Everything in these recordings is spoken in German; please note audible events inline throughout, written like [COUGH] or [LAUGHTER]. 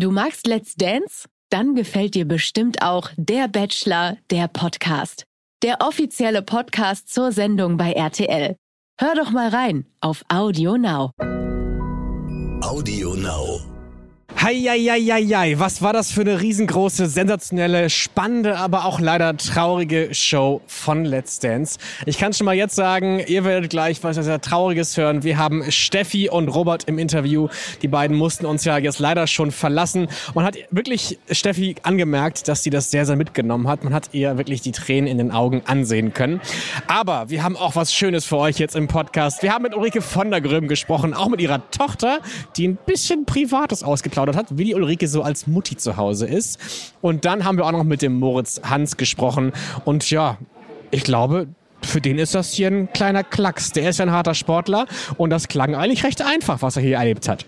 Du magst Let's Dance? Dann gefällt dir bestimmt auch Der Bachelor, der Podcast. Der offizielle Podcast zur Sendung bei RTL. Hör doch mal rein auf Audio Now. Audio Now. Heieieiei, was war das für eine riesengroße, sensationelle, spannende, aber auch leider traurige Show von Let's Dance. Ich kann schon mal jetzt sagen, ihr werdet gleich was sehr Trauriges hören. Wir haben Steffi und Robert im Interview. Die beiden mussten uns ja jetzt leider schon verlassen. Man hat wirklich Steffi angemerkt, dass sie das sehr, sehr mitgenommen hat. Man hat ihr wirklich die Tränen in den Augen ansehen können. Aber wir haben auch was Schönes für euch jetzt im Podcast. Wir haben mit Ulrike von der Gröben gesprochen, auch mit ihrer Tochter, die ein bisschen Privates ausgeplaudert geplaudert hat, wie die Ulrike so als Mutti zu Hause ist. Und dann haben wir auch noch mit dem Moritz Hans gesprochen. Und ja, ich glaube, für den ist das hier ein kleiner Klacks. Der ist ja ein harter Sportler und das klang eigentlich recht einfach, was er hier erlebt hat.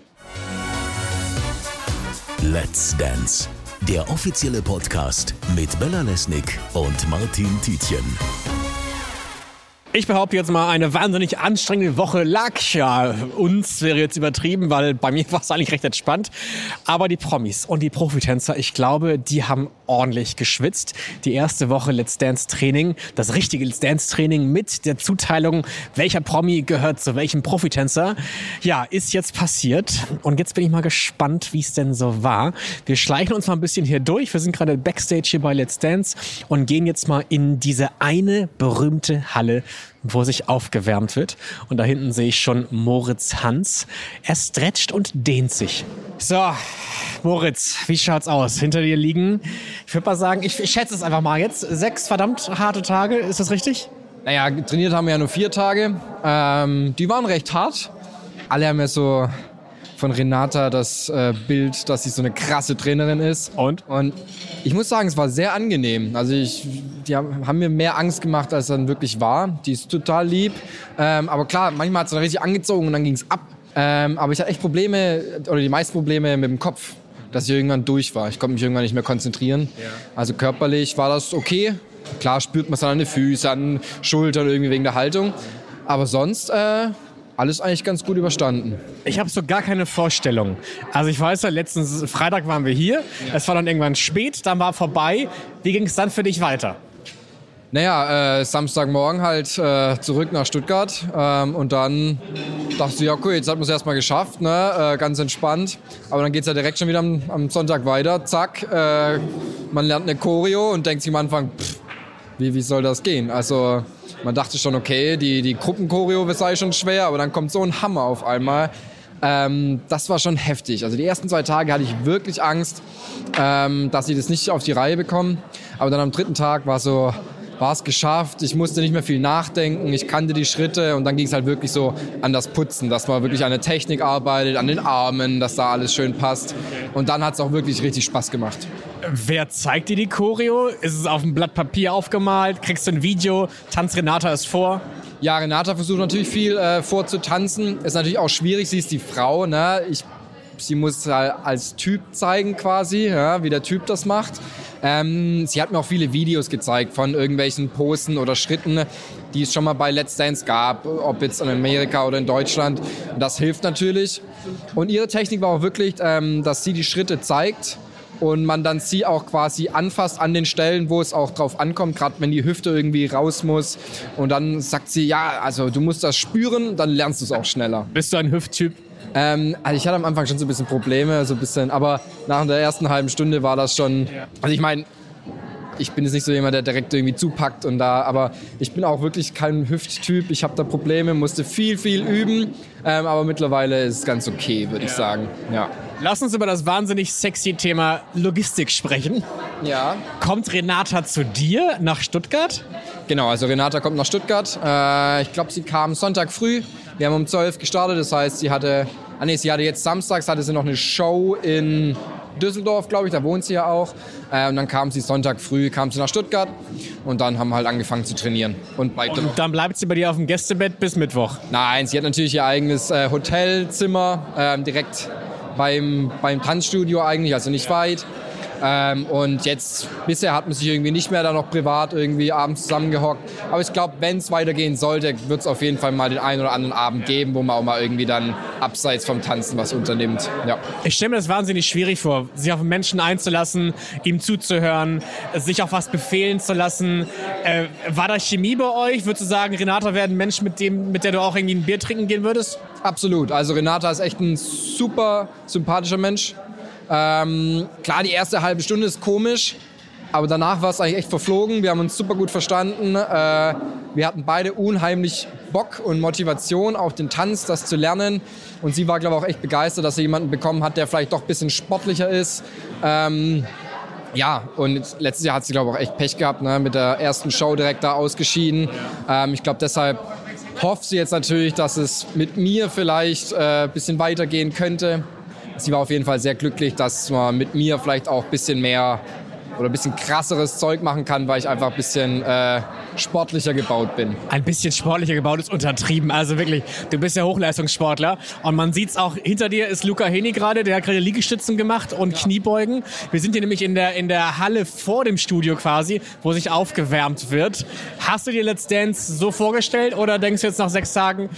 Let's Dance, der offizielle Podcast mit Bella Lesnick und Martin Tietjen. Ich behaupte jetzt mal, eine wahnsinnig anstrengende Woche lag ja uns, wäre jetzt übertrieben, weil bei mir war es eigentlich recht entspannt. Aber die Promis und die Profitänzer, ich glaube, die haben ordentlich geschwitzt. Die erste Woche Let's Dance Training, das richtige Let's Dance Training mit der Zuteilung, welcher Promi gehört zu welchem Profitänzer, ja, ist jetzt passiert. Und jetzt bin ich mal gespannt, wie es denn so war. Wir schleichen uns mal ein bisschen hier durch. Wir sind gerade Backstage hier bei Let's Dance und gehen jetzt mal in diese eine berühmte Halle wo sich aufgewärmt wird. Und da hinten sehe ich schon Moritz Hans. Er stretcht und dehnt sich. So, Moritz, wie schaut's aus? Hinter dir liegen, ich würde mal sagen, ich, ich schätze es einfach mal jetzt, sechs verdammt harte Tage, ist das richtig? Naja, trainiert haben wir ja nur vier Tage. Ähm, die waren recht hart. Alle haben ja so von Renata das äh, Bild, dass sie so eine krasse Trainerin ist. Und? Und ich muss sagen, es war sehr angenehm. Also ich, die haben, haben mir mehr Angst gemacht, als dann wirklich war. Die ist total lieb. Ähm, aber klar, manchmal hat es dann richtig angezogen und dann ging es ab. Ähm, aber ich hatte echt Probleme, oder die meisten Probleme mit dem Kopf, dass ich irgendwann durch war. Ich konnte mich irgendwann nicht mehr konzentrieren. Ja. Also körperlich war das okay. Klar spürt man es dann an den Füßen, an Schultern, irgendwie wegen der Haltung. Aber sonst äh, alles eigentlich ganz gut überstanden. Ich habe so gar keine Vorstellung. Also ich weiß ja, letzten Freitag waren wir hier, ja. es war dann irgendwann spät, dann war vorbei. Wie ging es dann für dich weiter? Naja, äh, Samstagmorgen halt äh, zurück nach Stuttgart ähm, und dann dachte ich, ja cool, jetzt hat man es erstmal geschafft, ne? Äh, ganz entspannt. Aber dann geht es ja direkt schon wieder am, am Sonntag weiter, zack. Äh, man lernt eine Choreo und denkt sich am Anfang, pff, wie, wie soll das gehen? Also man dachte schon, okay, die, die Gruppenchoreo sei schon schwer, aber dann kommt so ein Hammer auf einmal. Ähm, das war schon heftig. Also die ersten zwei Tage hatte ich wirklich Angst, ähm, dass sie das nicht auf die Reihe bekommen. Aber dann am dritten Tag war so, war es geschafft. Ich musste nicht mehr viel nachdenken. Ich kannte die Schritte und dann ging es halt wirklich so an das Putzen, dass man wirklich an der Technik arbeitet, an den Armen, dass da alles schön passt. Und dann hat es auch wirklich richtig Spaß gemacht. Wer zeigt dir die Choreo? Ist es auf dem Blatt Papier aufgemalt? Kriegst du ein Video? Tanzt Renata es vor? Ja, Renata versucht natürlich viel äh, vorzutanzen. Ist natürlich auch schwierig, sie ist die Frau. Ne? Ich, sie muss halt als Typ zeigen quasi, ja, wie der Typ das macht. Ähm, sie hat mir auch viele Videos gezeigt von irgendwelchen Posen oder Schritten, die es schon mal bei Let's Dance gab, ob jetzt in Amerika oder in Deutschland. Das hilft natürlich. Und ihre Technik war auch wirklich, ähm, dass sie die Schritte zeigt und man dann sie auch quasi anfasst an den Stellen, wo es auch drauf ankommt, gerade wenn die Hüfte irgendwie raus muss. Und dann sagt sie, ja, also du musst das spüren, dann lernst du es auch schneller. Bist du ein Hüfttyp? Ähm, also ich hatte am Anfang schon so ein bisschen Probleme, so ein bisschen, aber nach der ersten halben Stunde war das schon. Also ich meine, ich bin jetzt nicht so jemand, der direkt irgendwie zupackt und da, aber ich bin auch wirklich kein Hüfttyp. Ich habe da Probleme, musste viel, viel üben, ähm, aber mittlerweile ist es ganz okay, würde ja. ich sagen. Ja. Lass uns über das wahnsinnig sexy Thema Logistik sprechen. Ja. Kommt Renata zu dir nach Stuttgart? Genau, also Renata kommt nach Stuttgart. Äh, ich glaube, sie kam Sonntag früh. Wir haben um 12 gestartet, das heißt, sie hatte, ah nee, sie hatte jetzt samstags, hatte sie noch eine Show in Düsseldorf, glaube ich, da wohnt sie ja auch. Äh, und dann kam sie Sonntag früh, kam sie nach Stuttgart und dann haben wir halt angefangen zu trainieren. Und, und dann bleibt sie bei dir auf dem Gästebett bis Mittwoch? Nein, sie hat natürlich ihr eigenes äh, Hotelzimmer, äh, direkt beim, beim Tanzstudio eigentlich, also nicht weit. Ähm, und jetzt, bisher hat man sich irgendwie nicht mehr da noch privat irgendwie abends zusammengehockt. Aber ich glaube, wenn es weitergehen sollte, wird es auf jeden Fall mal den einen oder anderen Abend geben, wo man auch mal irgendwie dann abseits vom Tanzen was unternimmt. Ja. Ich stelle mir das wahnsinnig schwierig vor, sich auf einen Menschen einzulassen, ihm zuzuhören, sich auf was befehlen zu lassen. Äh, war da Chemie bei euch? Würdest du sagen, Renata wäre ein Mensch, mit, dem, mit der du auch irgendwie ein Bier trinken gehen würdest? Absolut. Also Renata ist echt ein super sympathischer Mensch. Ähm, klar, die erste halbe Stunde ist komisch, aber danach war es eigentlich echt verflogen. Wir haben uns super gut verstanden. Äh, wir hatten beide unheimlich Bock und Motivation auf den Tanz, das zu lernen. Und sie war, glaube ich, auch echt begeistert, dass sie jemanden bekommen hat, der vielleicht doch ein bisschen sportlicher ist. Ähm, ja, und letztes Jahr hat sie, glaube ich, auch echt Pech gehabt, ne? mit der ersten Show direkt da ausgeschieden. Ähm, ich glaube, deshalb hofft sie jetzt natürlich, dass es mit mir vielleicht äh, ein bisschen weitergehen könnte. Sie war auf jeden Fall sehr glücklich, dass man mit mir vielleicht auch ein bisschen mehr oder ein bisschen krasseres Zeug machen kann, weil ich einfach ein bisschen äh, sportlicher gebaut bin. Ein bisschen sportlicher gebaut ist untertrieben. Also wirklich, du bist ja Hochleistungssportler und man sieht es auch, hinter dir ist Luca Heni gerade, der hat gerade Liegestützen gemacht und ja. Kniebeugen. Wir sind hier nämlich in der, in der Halle vor dem Studio quasi, wo sich aufgewärmt wird. Hast du dir Let's Dance so vorgestellt oder denkst du jetzt nach sechs Tagen,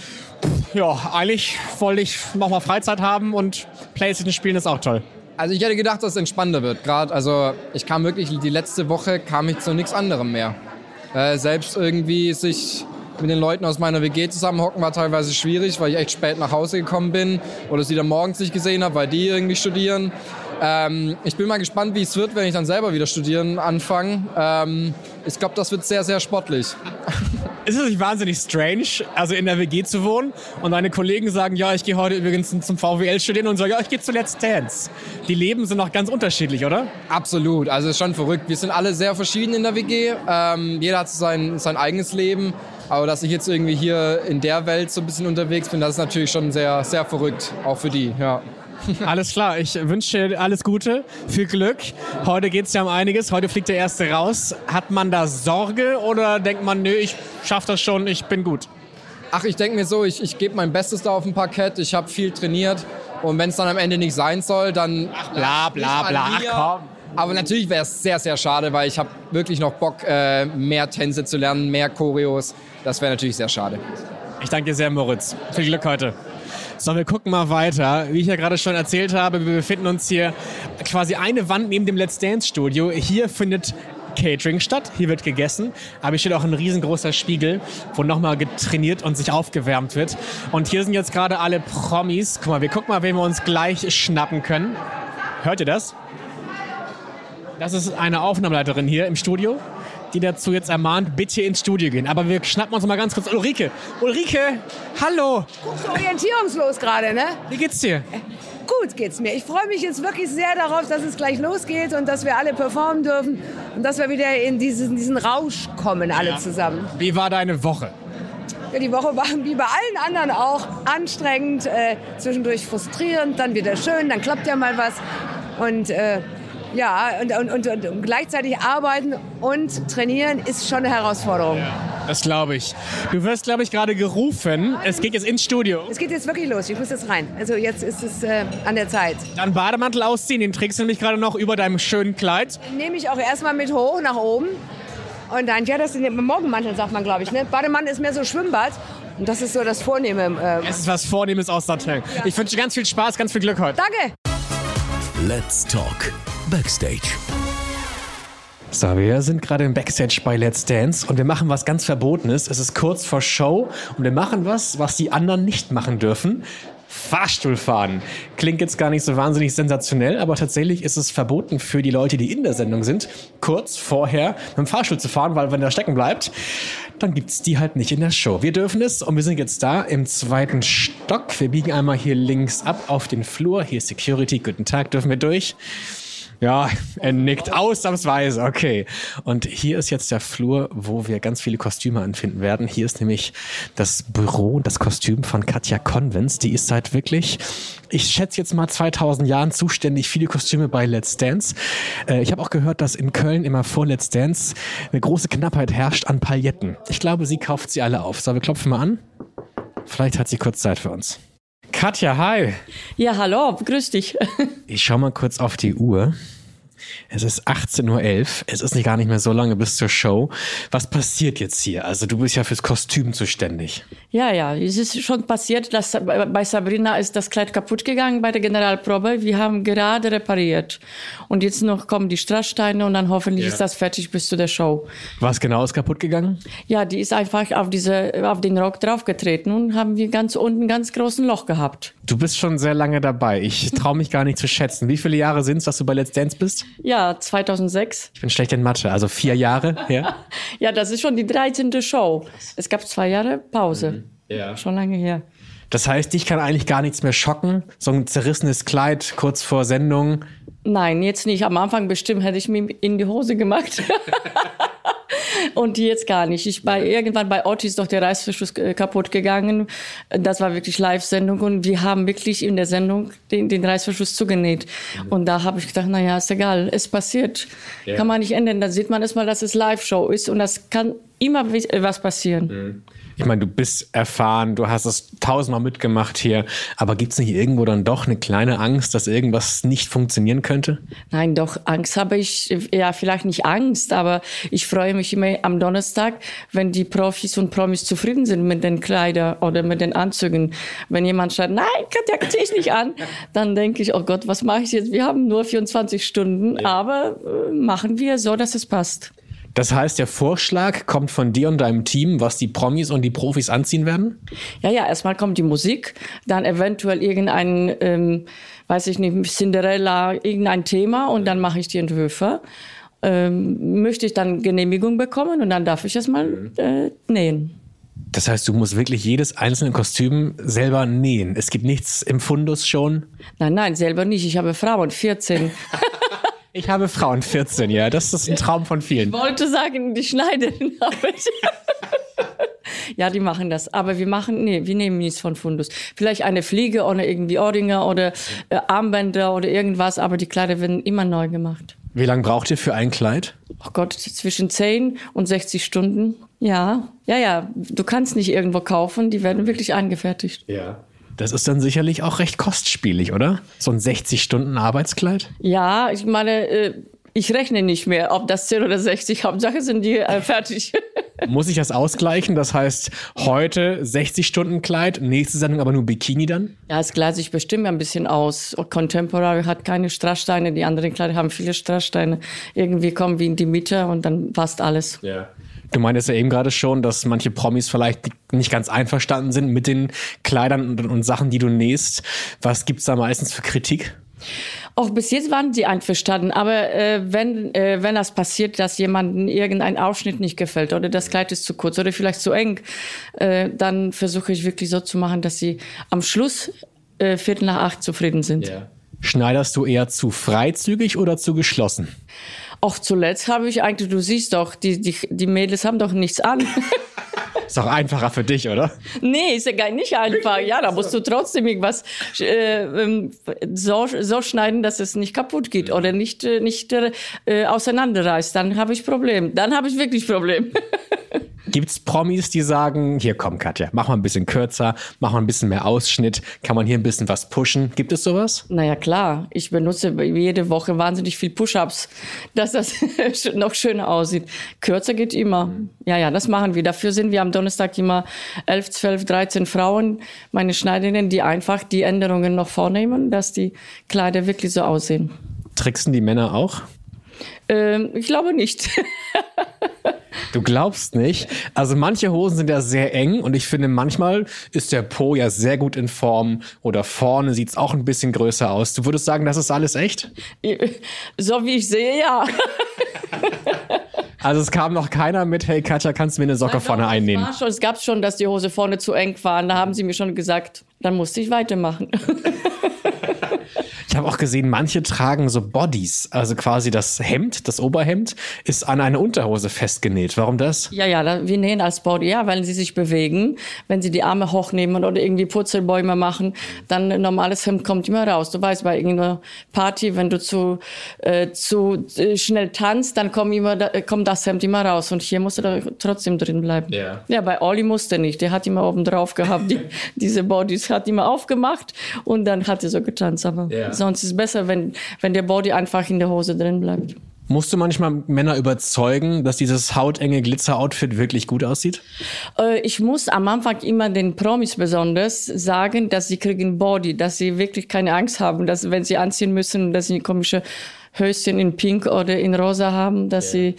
ja, eigentlich wollte ich nochmal Freizeit haben und Playstation spielen ist auch toll. Also ich hätte gedacht, dass es entspannter wird. Gerade, also ich kam wirklich, die letzte Woche kam ich zu nichts anderem mehr. Äh, selbst irgendwie sich mit den Leuten aus meiner WG zusammenhocken war teilweise schwierig, weil ich echt spät nach Hause gekommen bin oder sie dann morgens nicht gesehen habe, weil die irgendwie studieren. Ähm, ich bin mal gespannt, wie es wird, wenn ich dann selber wieder studieren anfange. Ähm, ich glaube, das wird sehr, sehr sportlich. Ist es nicht wahnsinnig strange, also in der WG zu wohnen und deine Kollegen sagen, ja, ich gehe heute übrigens zum VWL studieren und sagen, ja, ich gehe zu Let's Dance. Die Leben sind noch ganz unterschiedlich, oder? Absolut, also ist schon verrückt. Wir sind alle sehr verschieden in der WG. Ähm, jeder hat sein, sein eigenes Leben. Aber dass ich jetzt irgendwie hier in der Welt so ein bisschen unterwegs bin, das ist natürlich schon sehr, sehr verrückt, auch für die, ja. [LAUGHS] Alles klar, ich wünsche dir alles Gute, viel Glück. Heute geht es ja um einiges, heute fliegt der Erste raus. Hat man da Sorge oder denkt man, nö, ich schaffe das schon, ich bin gut? Ach, ich denke mir so, ich, ich gebe mein Bestes da auf dem Parkett, ich habe viel trainiert und wenn es dann am Ende nicht sein soll, dann... Ach, bla bla bla, ach komm. Aber natürlich wäre es sehr, sehr schade, weil ich habe wirklich noch Bock, äh, mehr Tänze zu lernen, mehr Choreos. Das wäre natürlich sehr schade. Ich danke dir sehr, Moritz. Viel Glück heute. So, wir gucken mal weiter. Wie ich ja gerade schon erzählt habe, wir befinden uns hier quasi eine Wand neben dem Let's Dance Studio. Hier findet Catering statt. Hier wird gegessen. Aber hier steht auch ein riesengroßer Spiegel, wo nochmal getrainiert und sich aufgewärmt wird. Und hier sind jetzt gerade alle Promis. Guck mal, wir gucken mal, wen wir uns gleich schnappen können. Hört ihr das? Das ist eine Aufnahmeleiterin hier im Studio die dazu jetzt ermahnt, bitte ins Studio gehen. Aber wir schnappen uns mal ganz kurz Ulrike. Ulrike, hallo. Guckst du orientierungslos gerade, ne? Wie geht's dir? Gut geht's mir. Ich freue mich jetzt wirklich sehr darauf, dass es gleich losgeht und dass wir alle performen dürfen und dass wir wieder in diesen, diesen Rausch kommen, alle ja. zusammen. Wie war deine Woche? Ja, die Woche war wie bei allen anderen auch anstrengend, äh, zwischendurch frustrierend, dann wieder schön, dann klappt ja mal was. Und äh, ja, und, und, und, und, gleichzeitig arbeiten und trainieren ist schon eine Herausforderung. Ja, das glaube ich. Du wirst, glaube ich, gerade gerufen. Es geht jetzt ins Studio. Es geht jetzt wirklich los. Ich muss jetzt rein. Also jetzt ist es äh, an der Zeit. Dann Bademantel ausziehen. Den trägst du nämlich gerade noch über deinem schönen Kleid. Nehme ich auch erstmal mit hoch nach oben. Und dann, ja, das ist ein Morgenmantel, sagt man, glaube ich. Ne? Bademantel ist mehr so Schwimmbad. Und das ist so das Vornehme. Äh es ist was Vornehmes aus Satin. Ja. Ich wünsche dir ganz viel Spaß, ganz viel Glück heute. Danke. Let's Talk Backstage. So, wir sind gerade im Backstage bei Let's Dance und wir machen was ganz Verbotenes. Es ist kurz vor Show und wir machen was, was die anderen nicht machen dürfen. Fahrstuhl fahren. Klingt jetzt gar nicht so wahnsinnig sensationell, aber tatsächlich ist es verboten für die Leute, die in der Sendung sind, kurz vorher mit dem Fahrstuhl zu fahren, weil wenn der stecken bleibt, dann gibt es die halt nicht in der Show. Wir dürfen es und wir sind jetzt da im zweiten Stock. Wir biegen einmal hier links ab auf den Flur. Hier ist Security. Guten Tag, dürfen wir durch? Ja, er nickt ausnahmsweise. Okay. Und hier ist jetzt der Flur, wo wir ganz viele Kostüme anfinden werden. Hier ist nämlich das Büro, das Kostüm von Katja Convents. Die ist seit wirklich, ich schätze jetzt mal 2000 Jahren zuständig viele Kostüme bei Let's Dance. Äh, ich habe auch gehört, dass in Köln immer vor Let's Dance eine große Knappheit herrscht an Pailletten. Ich glaube, sie kauft sie alle auf. So, wir klopfen mal an. Vielleicht hat sie kurz Zeit für uns. Katja, hi. Ja, hallo, grüß dich. ich schau mal kurz auf die Uhr. Es ist 18.11 Uhr. Es ist nicht gar nicht mehr so lange bis zur Show. Was passiert jetzt hier? Also du bist ja fürs Kostüm zuständig. Ja, ja, es ist schon passiert, dass bei Sabrina ist das Kleid kaputt gegangen bei der Generalprobe. Wir haben gerade repariert. Und jetzt noch kommen die Strasssteine und dann hoffentlich ja. ist das fertig bis zu der Show. Was genau ist kaputt gegangen? Ja, die ist einfach auf, diese, auf den Rock draufgetreten und haben wir ganz unten ein ganz großen Loch gehabt. Du bist schon sehr lange dabei. Ich [LAUGHS] traue mich gar nicht zu schätzen. Wie viele Jahre sind es, dass du bei Let's Dance bist? Ja, 2006. Ich bin schlecht in Mathe, also vier Jahre. [LAUGHS] Ja, ja das ist schon die 13. Show. Es gab zwei Jahre Pause. Mhm. Ja. Schon lange her. Das heißt, dich kann eigentlich gar nichts mehr schocken. So ein zerrissenes Kleid kurz vor Sendung. Nein, jetzt nicht. Am Anfang bestimmt hätte ich mir in die Hose gemacht. [LAUGHS] und jetzt gar nicht. Ich bei irgendwann bei Otti ist doch der Reißverschluss äh, kaputt gegangen. Das war wirklich Live-Sendung und wir haben wirklich in der Sendung den, den Reißverschluss zugenäht. Und da habe ich gedacht, na ja, ist egal, es passiert, ja. kann man nicht ändern. Da sieht man erstmal, dass es Live-Show ist und das kann immer was passieren. Mhm. Ich meine, du bist erfahren, du hast es tausendmal mitgemacht hier, aber gibt es nicht irgendwo dann doch eine kleine Angst, dass irgendwas nicht funktionieren könnte? Nein, doch, Angst habe ich, ja, vielleicht nicht Angst, aber ich freue mich immer am Donnerstag, wenn die Profis und Promis zufrieden sind mit den Kleidern oder mit den Anzügen. Wenn jemand sagt, nein, Katja, zieh ich nicht an, [LAUGHS] dann denke ich, oh Gott, was mache ich jetzt? Wir haben nur 24 Stunden, ja. aber äh, machen wir so, dass es passt. Das heißt, der Vorschlag kommt von dir und deinem Team, was die Promis und die Profis anziehen werden? Ja, ja, erstmal kommt die Musik, dann eventuell irgendein, ähm, weiß ich nicht, Cinderella, irgendein Thema und dann mache ich die Entwürfe. Ähm, möchte ich dann Genehmigung bekommen und dann darf ich es mal mhm. äh, nähen. Das heißt, du musst wirklich jedes einzelne Kostüm selber nähen. Es gibt nichts im Fundus schon? Nein, nein, selber nicht. Ich habe Frauen, 14. [LAUGHS] Ich habe Frauen 14, ja. Das ist ein Traum von vielen. Ich wollte sagen, die Schneiderin habe [LAUGHS] ich. ja, die machen das. Aber wir machen, nee, wir nehmen nichts von Fundus. Vielleicht eine Fliege oder irgendwie Ordinger oder äh, Armbänder oder irgendwas, aber die Kleider werden immer neu gemacht. Wie lange braucht ihr für ein Kleid? Oh Gott, zwischen 10 und 60 Stunden. Ja, ja, ja. Du kannst nicht irgendwo kaufen, die werden wirklich angefertigt. Ja. Das ist dann sicherlich auch recht kostspielig, oder? So ein 60-Stunden-Arbeitskleid? Ja, ich meine, äh, ich rechne nicht mehr, ob das 10 oder 60, Hauptsache sind die äh, fertig. [LAUGHS] Muss ich das ausgleichen? Das heißt, heute 60 Stunden Kleid, nächste Sendung aber nur Bikini dann? Ja, es gleicht sich bestimmt ein bisschen aus. Contemporary hat keine Strasssteine, die anderen Kleider haben viele Strasssteine. Irgendwie kommen wir in die Mitte und dann passt alles. Ja. Du meintest ja eben gerade schon, dass manche Promis vielleicht nicht ganz einverstanden sind mit den Kleidern und, und Sachen, die du nähst. Was gibt's da meistens für Kritik? Auch bis jetzt waren sie einverstanden, aber äh, wenn, äh, wenn das passiert, dass jemandem irgendein Ausschnitt nicht gefällt oder das Kleid ist zu kurz oder vielleicht zu eng, äh, dann versuche ich wirklich so zu machen, dass sie am Schluss äh, Viertel nach acht zufrieden sind. Yeah. Schneiderst du eher zu freizügig oder zu geschlossen? Auch zuletzt habe ich eigentlich, du siehst doch, die, die, die Mädels haben doch nichts an. [LAUGHS] Ist doch einfacher für dich, oder? Nee, ist ja gar nicht einfach. Ja, da musst du trotzdem irgendwas äh, ähm, so, so schneiden, dass es nicht kaputt geht oder nicht, äh, nicht äh, auseinanderreißt. Dann habe ich Problem. Dann habe ich wirklich Problem. [LAUGHS] Gibt es Promis, die sagen, hier komm Katja, mach mal ein bisschen kürzer, mach mal ein bisschen mehr Ausschnitt, kann man hier ein bisschen was pushen? Gibt es sowas? Naja klar, ich benutze jede Woche wahnsinnig viel Push-Ups, dass das [LAUGHS] noch schöner aussieht. Kürzer geht immer. Ja, ja, das machen wir. Dafür sind wir am Donnerstag immer 11, 12, 13 Frauen, meine Schneiderinnen, die einfach die Änderungen noch vornehmen, dass die Kleider wirklich so aussehen. Tricksen die Männer auch? Ähm, ich glaube nicht. [LAUGHS] Du glaubst nicht. Also manche Hosen sind ja sehr eng und ich finde, manchmal ist der Po ja sehr gut in Form oder vorne sieht es auch ein bisschen größer aus. Du würdest sagen, das ist alles echt? So wie ich sehe, ja. [LAUGHS] Also es kam noch keiner mit, hey Katja, kannst du mir eine Socke Nein, vorne doch, einnehmen? Schon, es gab schon, dass die Hose vorne zu eng war. Da haben sie mir schon gesagt, dann musste ich weitermachen. [LAUGHS] Ich habe auch gesehen, manche tragen so Bodies, also quasi das Hemd, das Oberhemd ist an eine Unterhose festgenäht. Warum das? Ja, ja, wir nähen als Body, ja, weil sie sich bewegen. Wenn sie die Arme hochnehmen oder irgendwie Purzelbäume machen, dann ein normales Hemd kommt immer raus. Du weißt, bei irgendeiner Party, wenn du zu, äh, zu äh, schnell tanzt, dann kommt, immer, da, kommt das Hemd immer raus. Und hier musst du da trotzdem drin bleiben. Ja, ja bei Olli musste nicht. Der hat immer oben drauf gehabt. Die, [LAUGHS] diese Bodies hat immer aufgemacht und dann hat er so getanzt. Aber ja. Sonst ist es besser, wenn, wenn der Body einfach in der Hose drin bleibt. Musst du manchmal Männer überzeugen, dass dieses hautenge Glitzer-Outfit wirklich gut aussieht? Äh, ich muss am Anfang immer den Promis besonders sagen, dass sie kriegen Body, dass sie wirklich keine Angst haben, dass wenn sie anziehen müssen, dass sie komische Höschen in Pink oder in Rosa haben, dass ja. sie,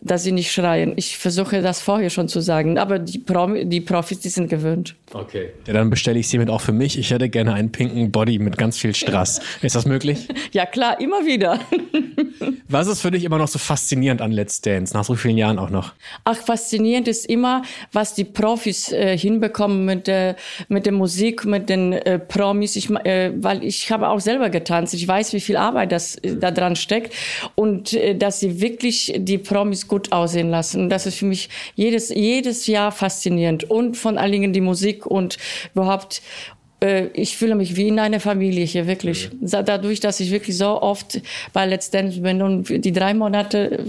dass sie nicht schreien. Ich versuche das vorher schon zu sagen, aber die, Promi, die Profis, die sind gewöhnt. Okay. Ja, dann bestelle ich sie mit auch für mich. Ich hätte gerne einen pinken Body mit ganz viel Strass. [LAUGHS] Ist das möglich? Ja klar, immer wieder. [LAUGHS] Was ist für dich immer noch so faszinierend an Let's Dance, nach so vielen Jahren auch noch? Ach, faszinierend ist immer, was die Profis äh, hinbekommen mit, äh, mit der Musik, mit den äh, Promis. Ich, äh, weil ich habe auch selber getanzt. Ich weiß, wie viel Arbeit das äh, da dran steckt und äh, dass sie wirklich die Promis gut aussehen lassen. Das ist für mich jedes, jedes Jahr faszinierend. Und von allen Dingen die Musik und überhaupt äh, ich fühle mich wie in einer Familie hier, wirklich. Dadurch, dass ich wirklich so oft bei Let's Dance bin und die drei Monate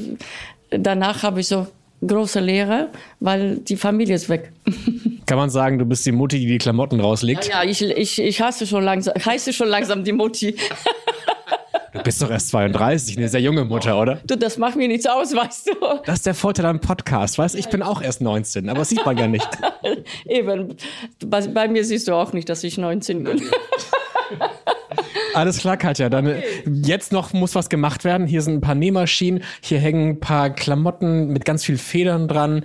äh, danach habe ich so große Leere, weil die Familie ist weg. [LAUGHS] Kann man sagen, du bist die Mutti, die die Klamotten rauslegt? Ja, ja ich, ich, ich hasse schon langsam, [LAUGHS] heiße schon langsam die Mutti. [LAUGHS] Du bist doch erst 32, eine sehr junge Mutter, oder? Du, das macht mir nichts aus, weißt du. Das ist der Vorteil am Podcast, weißt du? Ich bin auch erst 19, aber das sieht man ja nicht. [LAUGHS] Eben. Bei, bei mir siehst du auch nicht, dass ich 19 bin. [LAUGHS] Alles klar, Katja. Dann okay. jetzt noch muss was gemacht werden. Hier sind ein paar Nähmaschinen, hier hängen ein paar Klamotten mit ganz viel Federn dran.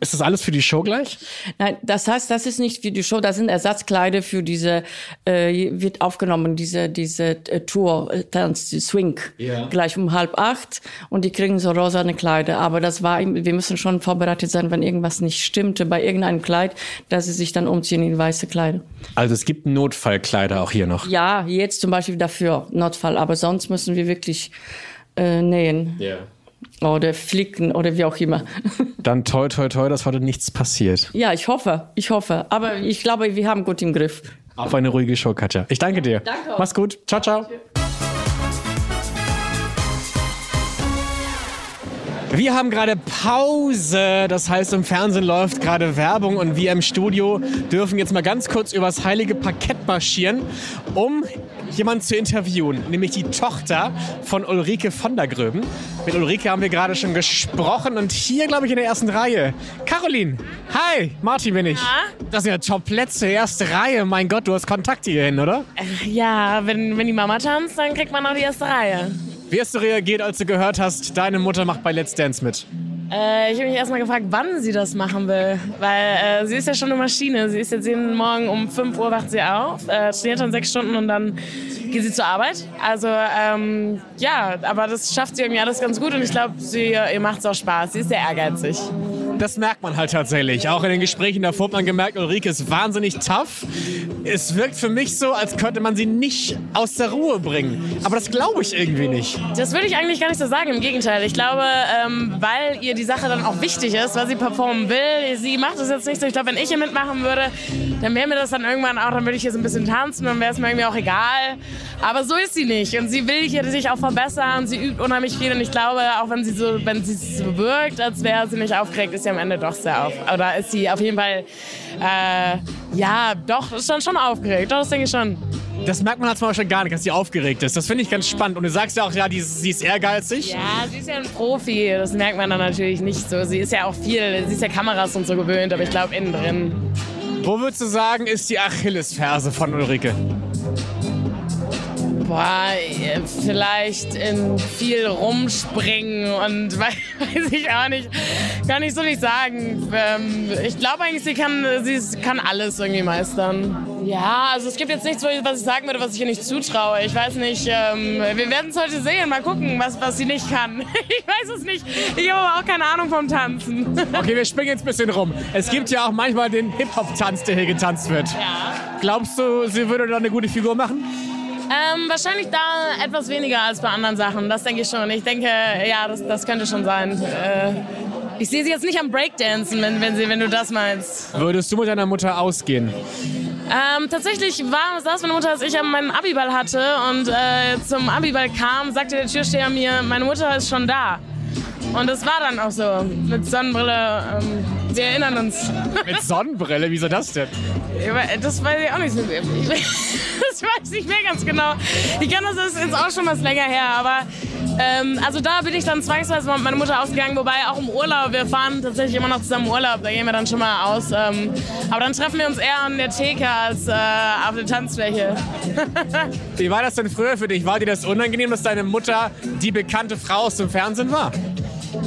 Ist das alles für die Show gleich? Nein, das heißt, das ist nicht für die Show, das sind Ersatzkleider für diese, äh, wird aufgenommen, diese, diese äh, Tour, äh, Tanz, Swing, ja. gleich um halb acht und die kriegen so rosane Kleider. Aber das war, wir müssen schon vorbereitet sein, wenn irgendwas nicht stimmte bei irgendeinem Kleid, dass sie sich dann umziehen in weiße Kleider. Also es gibt Notfallkleider auch hier noch? Ja, jetzt zum Beispiel Beispiel dafür, Notfall. Aber sonst müssen wir wirklich äh, nähen. Ja. Oder flicken oder wie auch immer. [LAUGHS] Dann toi, toi, toi, dass heute nichts passiert. Ja, ich hoffe, ich hoffe. Aber ich glaube, wir haben gut im Griff. Auf eine ruhige Show, Katja. Ich danke dir. Danke. Mach's gut. Ciao, ciao. Wir haben gerade Pause, das heißt im Fernsehen läuft gerade Werbung und wir im Studio dürfen jetzt mal ganz kurz übers heilige Parkett marschieren, um jemanden zu interviewen, nämlich die Tochter von Ulrike von der Gröben. Mit Ulrike haben wir gerade schon gesprochen und hier, glaube ich, in der ersten Reihe. Caroline, hi, Martin bin ich. Ja? Das sind ja Top-Plätze, erste Reihe. Mein Gott, du hast Kontakt hierhin, oder? Äh, ja, wenn, wenn die Mama tanzt, dann kriegt man auch die erste Reihe. Wie hast du reagiert, als du gehört hast, deine Mutter macht bei Let's Dance mit? Äh, ich habe mich erstmal gefragt, wann sie das machen will. Weil äh, sie ist ja schon eine Maschine. Sie ist jetzt jeden Morgen um 5 Uhr wacht sie auf, äh, trainiert dann sechs Stunden und dann geht sie zur Arbeit. Also ähm, ja, aber das schafft sie irgendwie alles ganz gut und ich glaube, ihr macht es auch Spaß. Sie ist sehr ehrgeizig das merkt man halt tatsächlich. Auch in den Gesprächen davor hat man gemerkt, Ulrike ist wahnsinnig tough. Es wirkt für mich so, als könnte man sie nicht aus der Ruhe bringen. Aber das glaube ich irgendwie nicht. Das würde ich eigentlich gar nicht so sagen. Im Gegenteil. Ich glaube, ähm, weil ihr die Sache dann auch wichtig ist, weil sie performen will. Sie macht das jetzt nicht so. Ich glaube, wenn ich hier mitmachen würde, dann wäre mir das dann irgendwann auch, dann würde ich hier so ein bisschen tanzen und wäre es mir irgendwie auch egal. Aber so ist sie nicht. Und sie will hier sich auch verbessern. Sie übt unheimlich viel. Und ich glaube, auch wenn sie so, wenn sie so wirkt, als wäre sie nicht aufgeregt, ist sie am Ende doch sehr auf. Oder ist sie auf jeden Fall, äh, ja, doch, ist dann schon aufgeregt. Doch, das denke ich schon. Das merkt man halt zum Beispiel gar nicht, dass sie aufgeregt ist. Das finde ich ganz spannend. Und du sagst ja auch, ja, die, sie ist ehrgeizig. Ja, sie ist ja ein Profi. Das merkt man dann natürlich nicht so. Sie ist ja auch viel, sie ist ja Kameras und so gewöhnt, aber ich glaube innen drin. Wo würdest du sagen, ist die Achillesferse von Ulrike? Boah, vielleicht in viel rumspringen und [LAUGHS] weiß ich auch nicht. Kann ich so nicht sagen. Ähm, ich glaube eigentlich, sie kann, sie kann alles irgendwie meistern. Ja, also es gibt jetzt nichts, was ich sagen würde, was ich ihr nicht zutraue. Ich weiß nicht, ähm, wir werden es heute sehen. Mal gucken, was, was sie nicht kann. [LAUGHS] Ich weiß es nicht. Ich habe aber auch keine Ahnung vom Tanzen. [LAUGHS] Okay, wir springen jetzt ein bisschen rum. Es gibt ja auch manchmal den Hip-Hop-Tanz, der hier getanzt wird. Ja. Glaubst du, sie würde da eine gute Figur machen? Ähm, wahrscheinlich da etwas weniger als bei anderen Sachen. Das denke ich schon. Ich denke, ja, das, das könnte schon sein. Äh, ich sehe sie jetzt nicht am Breakdancen, wenn, wenn, sie, wenn du das meinst. Würdest du mit deiner Mutter ausgehen? Ähm, tatsächlich war das meine Mutter, als ich meinen Abiball hatte und äh, zum Abiball kam, sagte der Türsteher mir, meine Mutter ist schon da. Und das war dann auch so, mit Sonnenbrille. Ähm, wir erinnern uns. Mit Sonnenbrille? Wieso das denn? Das weiß ich auch nicht. Das ich weiß [LAUGHS] nicht mehr ganz genau. Ich kenne das ist jetzt auch schon was länger her, aber ähm, also da bin ich dann zwangsweise mit meiner Mutter ausgegangen, wobei auch im Urlaub, wir fahren tatsächlich immer noch zusammen Urlaub, da gehen wir dann schon mal aus. Ähm, aber dann treffen wir uns eher an der Theke als äh, auf der Tanzfläche. [LAUGHS] Wie war das denn früher für dich? War dir das unangenehm, dass deine Mutter die bekannte Frau aus dem Fernsehen war?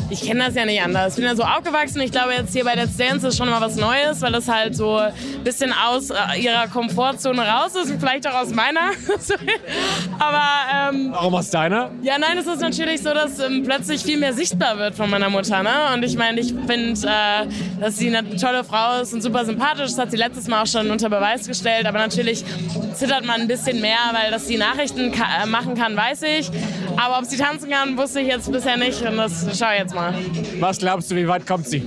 Ich kenne das ja nicht anders. Ich bin ja so aufgewachsen. Ich glaube, jetzt hier bei Let's Dance ist schon mal was Neues, weil das halt so ein bisschen aus äh, ihrer Komfortzone raus ist und vielleicht auch aus meiner. [LAUGHS] Aber ähm, Warum aus deiner? ja, nein, es ist natürlich so, dass ähm, plötzlich viel mehr sichtbar wird von meiner Mutter. Ne? Und ich meine, ich finde, äh, dass sie eine tolle Frau ist und super sympathisch. Das hat sie letztes Mal auch schon unter Beweis gestellt. Aber natürlich zittert man ein bisschen mehr, weil dass sie Nachrichten ka äh, machen kann, weiß ich. Aber ob sie tanzen kann, wusste ich jetzt bisher nicht. Und das schaue ich jetzt mal. Was glaubst du, wie weit kommt sie? Äh,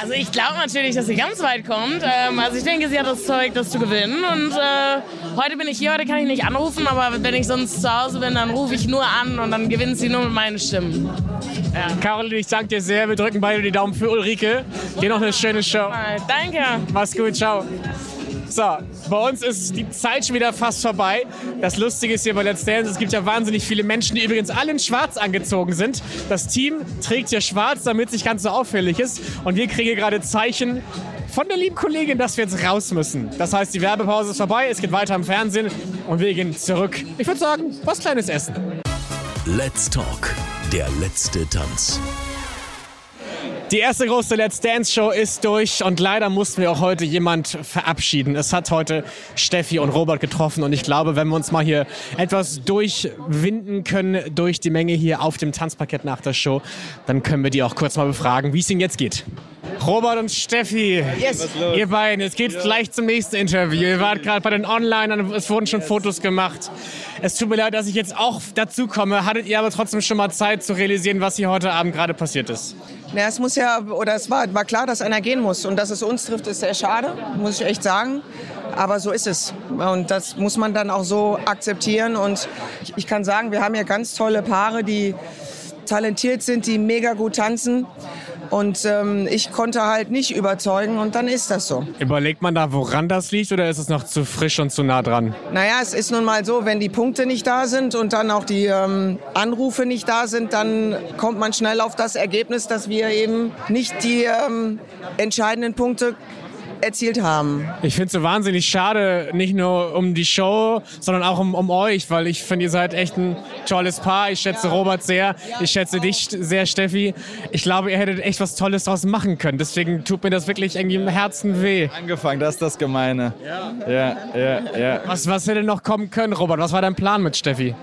also ich glaube natürlich, dass sie ganz weit kommt. Ähm, also ich denke, sie hat das Zeug, das zu gewinnen. Und äh, heute bin ich hier, heute kann ich nicht anrufen, aber wenn ich sonst zu Hause bin, dann rufe ich nur an und dann gewinnt sie nur mit meinen Stimmen. Caroline, ich danke dir sehr. Wir drücken beide die Daumen für Ulrike. Dir noch eine schöne Show. Danke. Mach's gut, ciao. So, bei uns ist die Zeit schon wieder fast vorbei. Das Lustige ist hier bei Let's Dance, es gibt ja wahnsinnig viele Menschen, die übrigens alle in schwarz angezogen sind. Das Team trägt hier schwarz, damit es nicht ganz so auffällig ist. Und wir kriegen gerade Zeichen von der lieben Kollegin, dass wir jetzt raus müssen. Das heißt, die Werbepause ist vorbei, es geht weiter im Fernsehen und wir gehen zurück. Ich würde sagen, was kleines Essen. Let's Talk, der letzte Tanz. Die erste große Let's Dance Show ist durch und leider mussten wir auch heute jemand verabschieden. Es hat heute Steffi und Robert getroffen und ich glaube, wenn wir uns mal hier etwas durchwinden können durch die Menge hier auf dem Tanzparkett nach der Show, dann können wir die auch kurz mal befragen, wie es ihnen jetzt geht. Robert und Steffi, ihr beiden, es geht gleich zum nächsten Interview. Ihr wart gerade bei den Online, und es wurden schon Fotos gemacht. Es tut mir leid, dass ich jetzt auch dazu komme. Hattet ihr aber trotzdem schon mal Zeit zu realisieren, was hier heute Abend gerade passiert ist? Na, es muss ja, oder es war, war klar, dass einer gehen muss. Und dass es uns trifft, ist sehr schade, muss ich echt sagen. Aber so ist es. Und das muss man dann auch so akzeptieren. Und ich, ich kann sagen, wir haben hier ganz tolle Paare, die talentiert sind, die mega gut tanzen. Und ähm, ich konnte halt nicht überzeugen und dann ist das so. Überlegt man da, woran das liegt oder ist es noch zu frisch und zu nah dran? Naja, es ist nun mal so, wenn die Punkte nicht da sind und dann auch die ähm, Anrufe nicht da sind, dann kommt man schnell auf das Ergebnis, dass wir eben nicht die ähm, entscheidenden Punkte erzielt haben. Ich finde es so wahnsinnig schade, nicht nur um die Show, sondern auch um, um euch, weil ich finde, ihr seid echt ein tolles Paar. Ich schätze Robert sehr, ich schätze dich sehr, Steffi. Ich glaube, ihr hättet echt was Tolles draus machen können. Deswegen tut mir das wirklich irgendwie im Herzen weh. Angefangen, das ist das Gemeine. Ja, ja, ja. Was, was hätte noch kommen können, Robert? Was war dein Plan mit Steffi?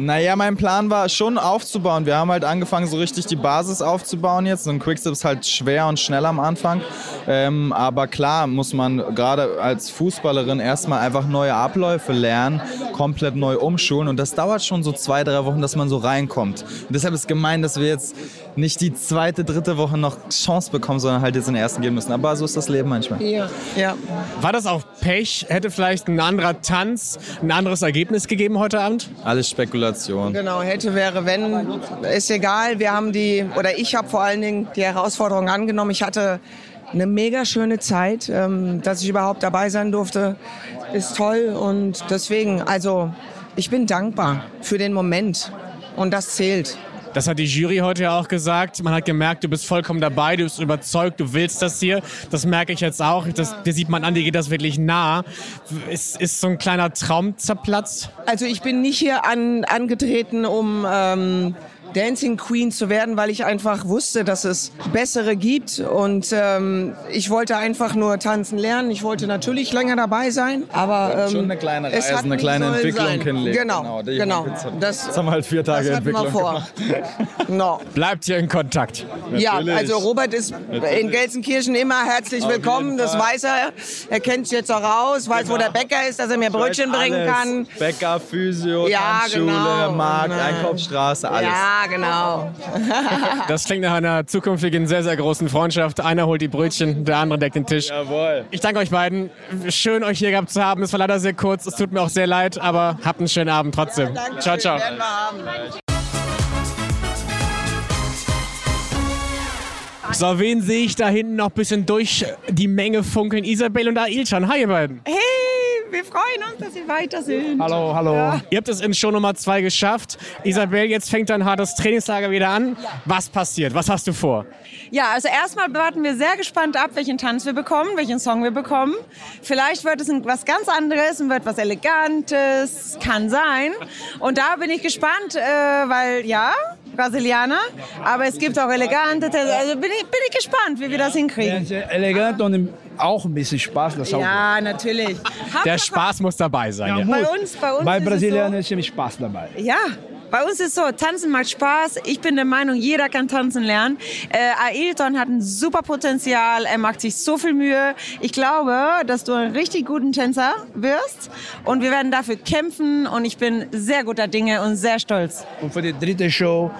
Naja, mein Plan war schon aufzubauen. Wir haben halt angefangen, so richtig die Basis aufzubauen jetzt. So ein Quickstep ist halt schwer und schnell am Anfang. Ähm, aber klar muss man gerade als Fußballerin erstmal einfach neue Abläufe lernen, komplett neu umschulen. Und das dauert schon so zwei, drei Wochen, dass man so reinkommt. Und deshalb ist gemein, dass wir jetzt nicht die zweite, dritte Woche noch Chance bekommen, sondern halt jetzt in den ersten gehen müssen. Aber so ist das Leben manchmal. Ja, ja. War das auch Pech? Hätte vielleicht ein anderer Tanz ein anderes Ergebnis gegeben heute Abend? Alles Spekulation. Genau, hätte, wäre, wenn, ist egal. Wir haben die, oder ich habe vor allen Dingen die Herausforderung angenommen. Ich hatte eine mega schöne Zeit, ähm, dass ich überhaupt dabei sein durfte, ist toll und deswegen, also ich bin dankbar für den Moment und das zählt. Das hat die Jury heute ja auch gesagt. Man hat gemerkt, du bist vollkommen dabei, du bist überzeugt, du willst das hier. Das merke ich jetzt auch. Das, dir sieht man an, dir geht das wirklich nah. Ist, ist so ein kleiner Traum zerplatzt? Also ich bin nicht hier an, angetreten, um ähm, Dancing Queen zu werden, weil ich einfach wusste, dass es bessere gibt und ähm, ich wollte einfach nur tanzen lernen. Ich wollte natürlich länger dabei sein, aber ähm, Schon eine kleine Reise, eine kleine Entwicklung sein. hinlegen. Genau, genau. Pizza. Das, Jetzt haben wir halt vier Tage das Entwicklung vor. [LAUGHS] No. Bleibt hier in Kontakt. Ja, Natürlich. also Robert ist in Gelsenkirchen immer herzlich Auf willkommen. Das weiß er. Er kennt es jetzt auch raus, weiß, wo der Bäcker ist, dass er mir Brötchen bringen kann. Bäcker, Physio, Ja, Tanzschule, genau. Markt. Einkaufsstraße, alles. Ja, genau. [LAUGHS] Das klingt nach einer zukünftigen sehr, sehr großen Freundschaft. Einer holt die Brötchen, der andere deckt den Tisch. Jawohl. Ich danke euch beiden. Schön, euch hier gehabt zu haben. Es war leider sehr kurz. Es tut mir auch sehr leid, aber habt einen schönen Abend trotzdem. Danke ciao, ciao. So, wen sehe ich da hinten noch ein bisschen durch die Menge funkeln? Isabel und Ailchan. Hi, ihr beiden. Hey, Wir freuen uns, dass Sie weiter sind. Hallo, hallo. Ja. Ihr habt es in Show Nummer zwei geschafft. Isabel, jetzt fängt dein hartes Trainingslager wieder an. Ja. Was passiert? Was hast du vor? Ja, also erstmal warten wir sehr gespannt ab, welchen Tanz wir bekommen, welchen Song wir bekommen. Vielleicht wird es was ganz anderes und wird was Elegantes, kann sein. Und da bin ich gespannt, äh, weil ja, Brasilianer, aber es gibt auch elegante, also bin ich, bin ich gespannt, wie wir das hinkriegen. Ja, elegant und auch ein bisschen Spaß. Das ja, natürlich. Der Spaß muss dabei sein. Ja, ja. Bei uns, bei uns bei Brasilianern ist, so, ist Spaß dabei. Ja, bei uns ist so, tanzen macht Spaß. Ich bin der Meinung, jeder kann tanzen lernen. Äh, Ailton hat ein super Potenzial. Er macht sich so viel Mühe. Ich glaube, dass du einen richtig guten Tänzer wirst. Und wir werden dafür kämpfen. Und ich bin sehr guter Dinge und sehr stolz. Und für die dritte Show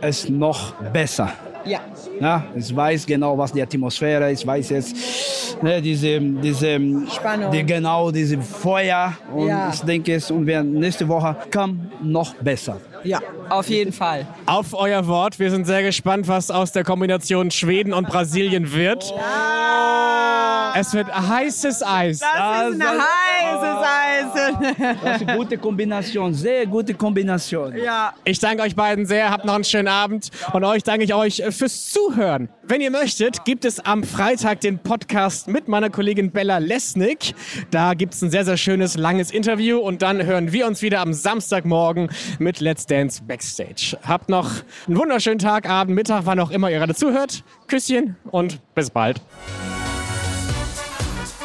ist noch besser. Ja. Ja, ich weiß genau, was die Atmosphäre ist. Ich weiß jetzt ne, diese, diese Spannung. Die, genau diese Feuer. Und Ja. ich denke, es und wir nächste Woche kann noch besser. Ja, auf jeden Fall. Auf euer Wort. Wir sind sehr gespannt, was aus der Kombination Schweden und Brasilien wird. Es wird heißes Eis. Das ist ein heißes Eis. Das ist eine gute Kombination, sehr gute Kombination. Ja. Ich danke euch beiden sehr, habt noch einen schönen Abend und euch danke ich euch fürs Zuhören. Wenn ihr möchtet, gibt es am Freitag den Podcast mit meiner Kollegin Bella Lesnick. Da gibt es ein sehr, sehr schönes, langes Interview und dann hören wir uns wieder am Samstagmorgen mit Let's Dance Backstage. Habt noch einen wunderschönen Tag, Abend, Mittag, wann auch immer ihr gerade zuhört. Küsschen und bis bald.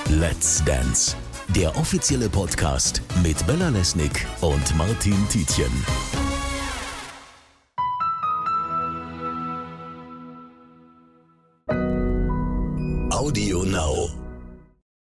Let's Dance, der offizielle Podcast mit Bella Lesnick und Martin Tietjen. Audio Now.